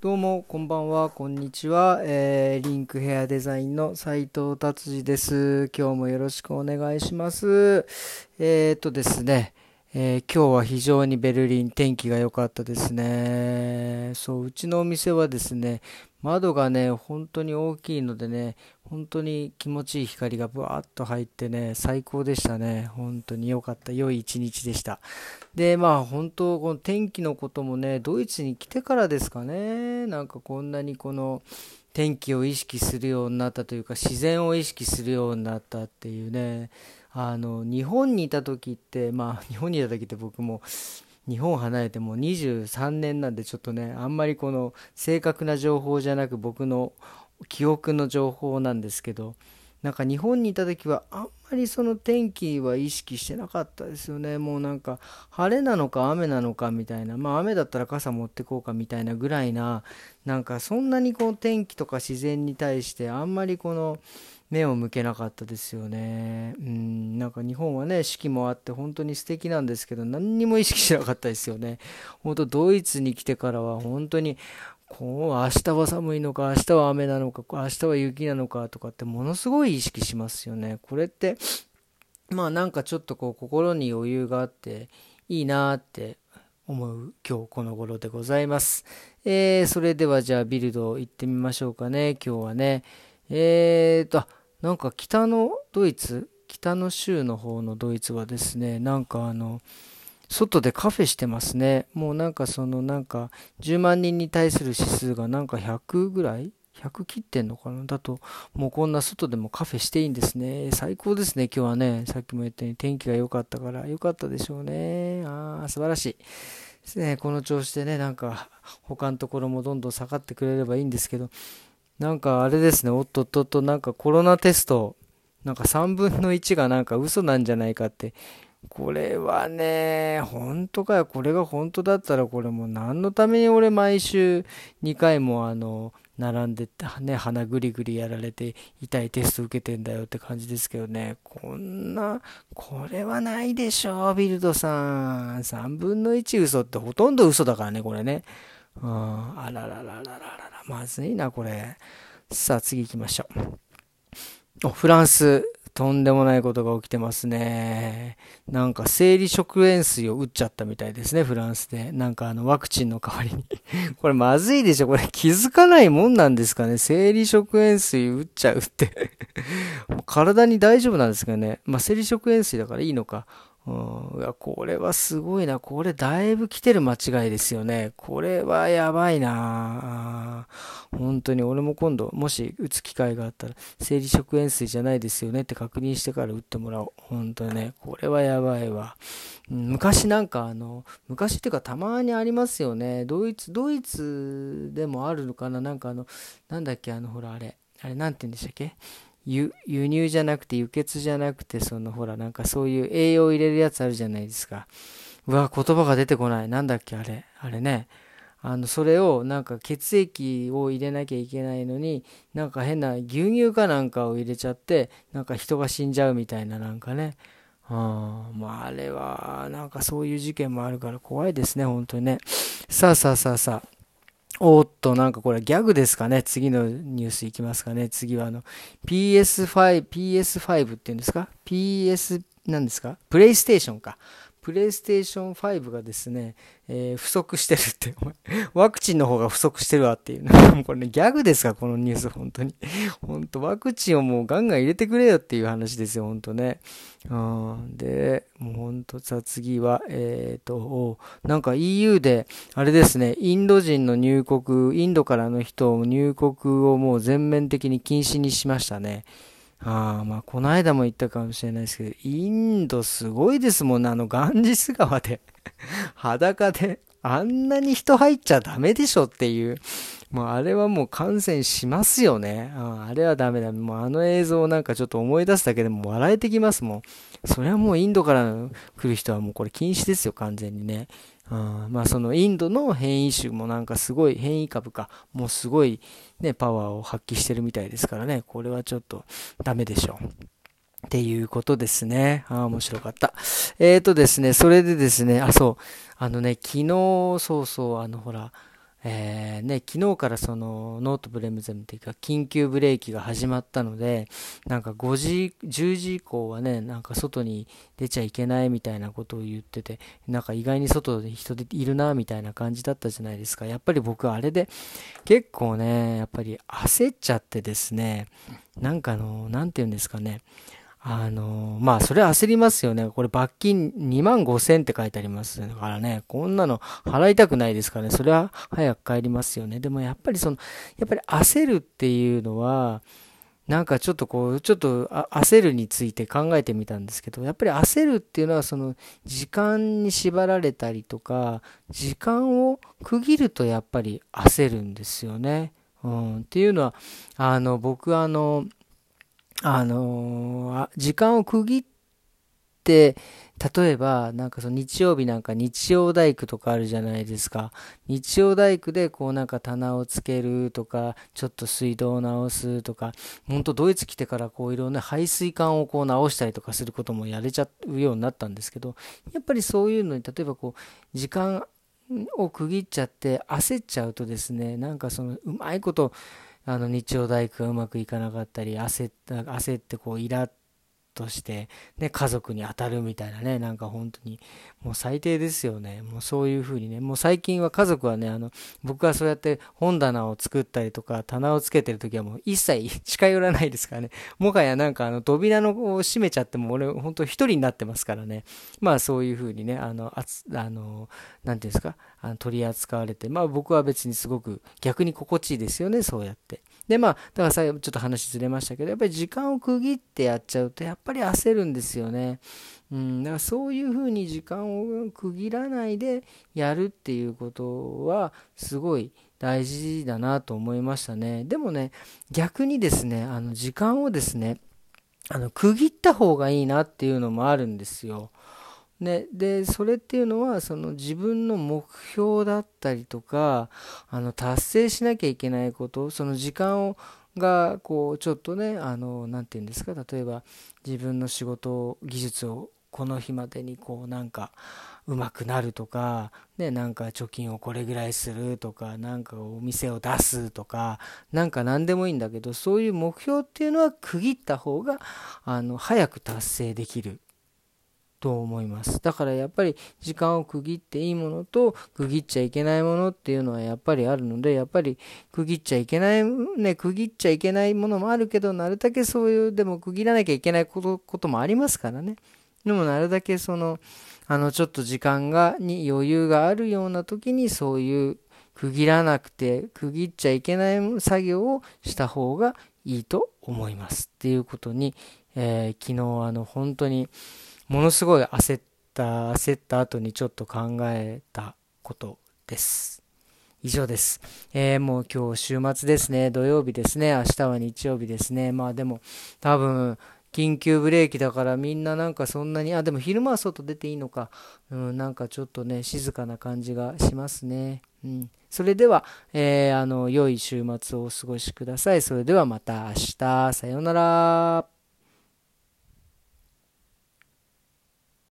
どうも、こんばんは、こんにちは。えー、リンクヘアデザインの斉藤達治です。今日もよろしくお願いします。えーとですね、えー、今日は非常にベルリン天気が良かったですね。そう、うちのお店はですね、窓がね、本当に大きいのでね、本当に気持ちいい光がブワーッと入ってね、最高でしたね。本当に良かった。良い一日でした。で、まあ本当、この天気のこともね、ドイツに来てからですかね、なんかこんなにこの天気を意識するようになったというか、自然を意識するようになったっていうね、あの、日本にいた時って、まあ日本にいた時って僕も、日本離れてもう23年なんでちょっとねあんまりこの正確な情報じゃなく僕の記憶の情報なんですけどなんか日本にいた時はあんまりその天気は意識してなかったですよね。もうなんか晴れなのか雨なのかみたいな。まあ雨だったら傘持ってこうかみたいなぐらいななんかそんなにこう天気とか自然に対してあんまりこの目を向けなかったですよね。うん。なんか日本はね四季もあって本当に素敵なんですけど何にも意識しなかったですよね。本当ドイツに来てからは本当にこう明日は寒いのか、明日は雨なのか、明日は雪なのかとかってものすごい意識しますよね。これって、まあなんかちょっとこう心に余裕があっていいなって思う今日この頃でございます。えー、それではじゃあビルド行ってみましょうかね、今日はね。えーと、なんか北のドイツ、北の州の方のドイツはですね、なんかあの、外でカフェしてますね。もうなんかそのなんか10万人に対する指数がなんか100ぐらい ?100 切ってんのかな？だと、もうこんな外でもカフェしていいんですね。最高ですね、今日はね。さっきも言ったように天気が良かったから、良かったでしょうね。ああ、素晴らしい。ですね、この調子でね、なんか他のところもどんどん下がってくれればいいんですけど、なんかあれですね、おっとっとっと、なんかコロナテスト、なんか3分の1がなんか嘘なんじゃないかってこれはね、本当かよ。これが本当だったら、これもう何のために俺毎週2回もあの、並んでね、鼻ぐりぐりやられて痛いテスト受けてんだよって感じですけどね。こんな、これはないでしょう、ビルドさん。3分の1嘘ってほとんど嘘だからね、これね。うん、あららららららら、まずいな、これ。さあ、次行きましょう。フランス。とんでもないことが起きてますね。なんか生理食塩水を打っちゃったみたいですね、フランスで。なんかあのワクチンの代わりに これまずいでしょこれ気づかないもんなんですかね生理食塩水打っちゃうって 体に大丈夫なんですかねまあ生理食塩水だからいいのか。うん、いや、これはすごいな。これだいぶ来てる間違いですよね。これはやばいな。本当に俺も今度、もし打つ機会があったら、生理食塩水じゃないですよねって確認してから打ってもらおう。本当にね。これはやばいわ。昔なんかあの、昔っていうかたまにありますよね。ドイツ、ドイツでもあるのかななんかあの、なんだっけあの、ほらあれ。あれなんて言うんでしたっけ？輸入じゃなくて輸血じゃなくてそのほらなんかそういう栄養入れるやつあるじゃないですか。うわ言葉が出てこない。なんだっけあれ。あれね。あのそれをなんか血液を入れなきゃいけないのになんか変な牛乳かなんかを入れちゃってなんか人が死んじゃうみたいななんかね。あまああれはなんかそういう事件もあるから怖いですね本当にね。さあさあさあさあ。おっと、なんかこれギャグですかね。次のニュースいきますかね。次はあの、PS5、PS5 っていうんですか ?PS、なんですか？プレイステーションか。プレイステーション5がですね、えー、不足してるって、ワクチンの方が不足してるわっていう、これね、ギャグですかこのニュース、本当に。本当ワクチンをもうガンガン入れてくれよっていう話ですよ、本当ね。うん、で、もう本当さ、次は、えっ、ー、と、なんか EU で、あれですね、インド人の入国、インドからの人を入国をもう全面的に禁止にしましたね。ああまあ、この間も言ったかもしれないですけど、インドすごいですもんね、あのガンジス川で。裸で、あんなに人入っちゃダメでしょっていう、もうあれはもう感染しますよね。ああれはダメだ。もうあの映像なんかちょっと思い出すだけでも笑えてきますもん。それはもうインドから来る人はもうこれ禁止ですよ、完全にね。あまあそのインドの変異種もなんかすごい変異株か、もうすごいね、パワーを発揮してるみたいですからね、これはちょっとダメでしょう。っていうことですね。ああ、面白かった。えーとですね、それでですね、あ、そう、あのね、昨日、そうそう、あのほら、えー、ね、昨日からそのノートブレムゼムっていうか緊急ブレーキが始まったので、なんか5時、10時以降はね、なんか外に出ちゃいけないみたいなことを言ってて、なんか意外に外で人でいるなみたいな感じだったじゃないですか。やっぱり僕あれで結構ね、やっぱり焦っちゃってですね、なんかあの、なんて言うんですかね、あの、まあ、それ焦りますよね。これ罰金2万5千って書いてあります。からね、こんなの払いたくないですからね。それは早く帰りますよね。でもやっぱりその、やっぱり焦るっていうのは、なんかちょっとこう、ちょっと焦るについて考えてみたんですけど、やっぱり焦るっていうのはその時間に縛られたりとか、時間を区切るとやっぱり焦るんですよね。うん、っていうのは、あの、僕あの、あのー、時間を区切って、例えば、なんかその日曜日なんか日曜大工とかあるじゃないですか。日曜大工でこうなんか棚をつけるとか、ちょっと水道を直すとか、ほんとドイツ来てからこういろんな排水管をこう直したりとかすることもやれちゃうようになったんですけど、やっぱりそういうのに、例えばこう、時間を区切っちゃって焦っちゃうとですね、なんかそのうまいこと、あの日曜大工がうまくいかなかったり焦った焦ってこうイラッとして、ね、家族に当たるみたいなね、なんか本当に、もう最低ですよね。もうそういう風にね、もう最近は家族はね、あの、僕がそうやって本棚を作ったりとか、棚をつけてる時はもう一切近寄らないですからね。もはやなんかあの、扉のを閉めちゃっても俺、本当一人になってますからね。まあそういう風にね、あの、あつ、あの、なんていうんですか、あの取り扱われて、まあ僕は別にすごく逆に心地いいですよね、そうやって。で、まあ、だから最後ちょっと話ずれましたけど、やっぱり時間を区切ってやっちゃうと、やっぱり焦るんですよね。うん、だからそういうふうに時間を区切らないでやるっていうことは、すごい大事だなと思いましたね。でもね、逆にですね、あの、時間をですね、あの、区切った方がいいなっていうのもあるんですよ。ね、でそれっていうのはその自分の目標だったりとかあの達成しなきゃいけないことその時間をがこうちょっとねあのなて言うんですか例えば自分の仕事技術をこの日までにこうなんか上手くなるとか、ね、なんか貯金をこれぐらいするとか、なんかお店を出すとか、なんか何でもいいんだけど、そういう目標っていうのは区切った方が、あの、早く達成できる。と思います。だからやっぱり時間を区切っていいものと区切っちゃいけないものっていうのはやっぱりあるので、やっぱり区切っちゃいけない、ね、区切っちゃいけないものもあるけど、なるだけそういう、でも区切らなきゃいけないことこともありますからね。でもなるだけその、あの、ちょっと時間が、に余裕があるような時にそういう区切らなくて、区切っちゃいけない作業をした方がいいと思いますっていうことに、えー、昨日あの、本当に、ものすごい焦った、焦った後にちょっと考えたことです。以上です。えー、もう今日週末ですね。土曜日ですね。明日は日曜日ですね。まあでも、多分、緊急ブレーキだからみんななんかそんなに、あ、でも昼間は外出ていいのか。うん、なんかちょっとね、静かな感じがしますね。うん。それでは、えー、あの、良い週末をお過ごしください。それではまた明日。さようなら。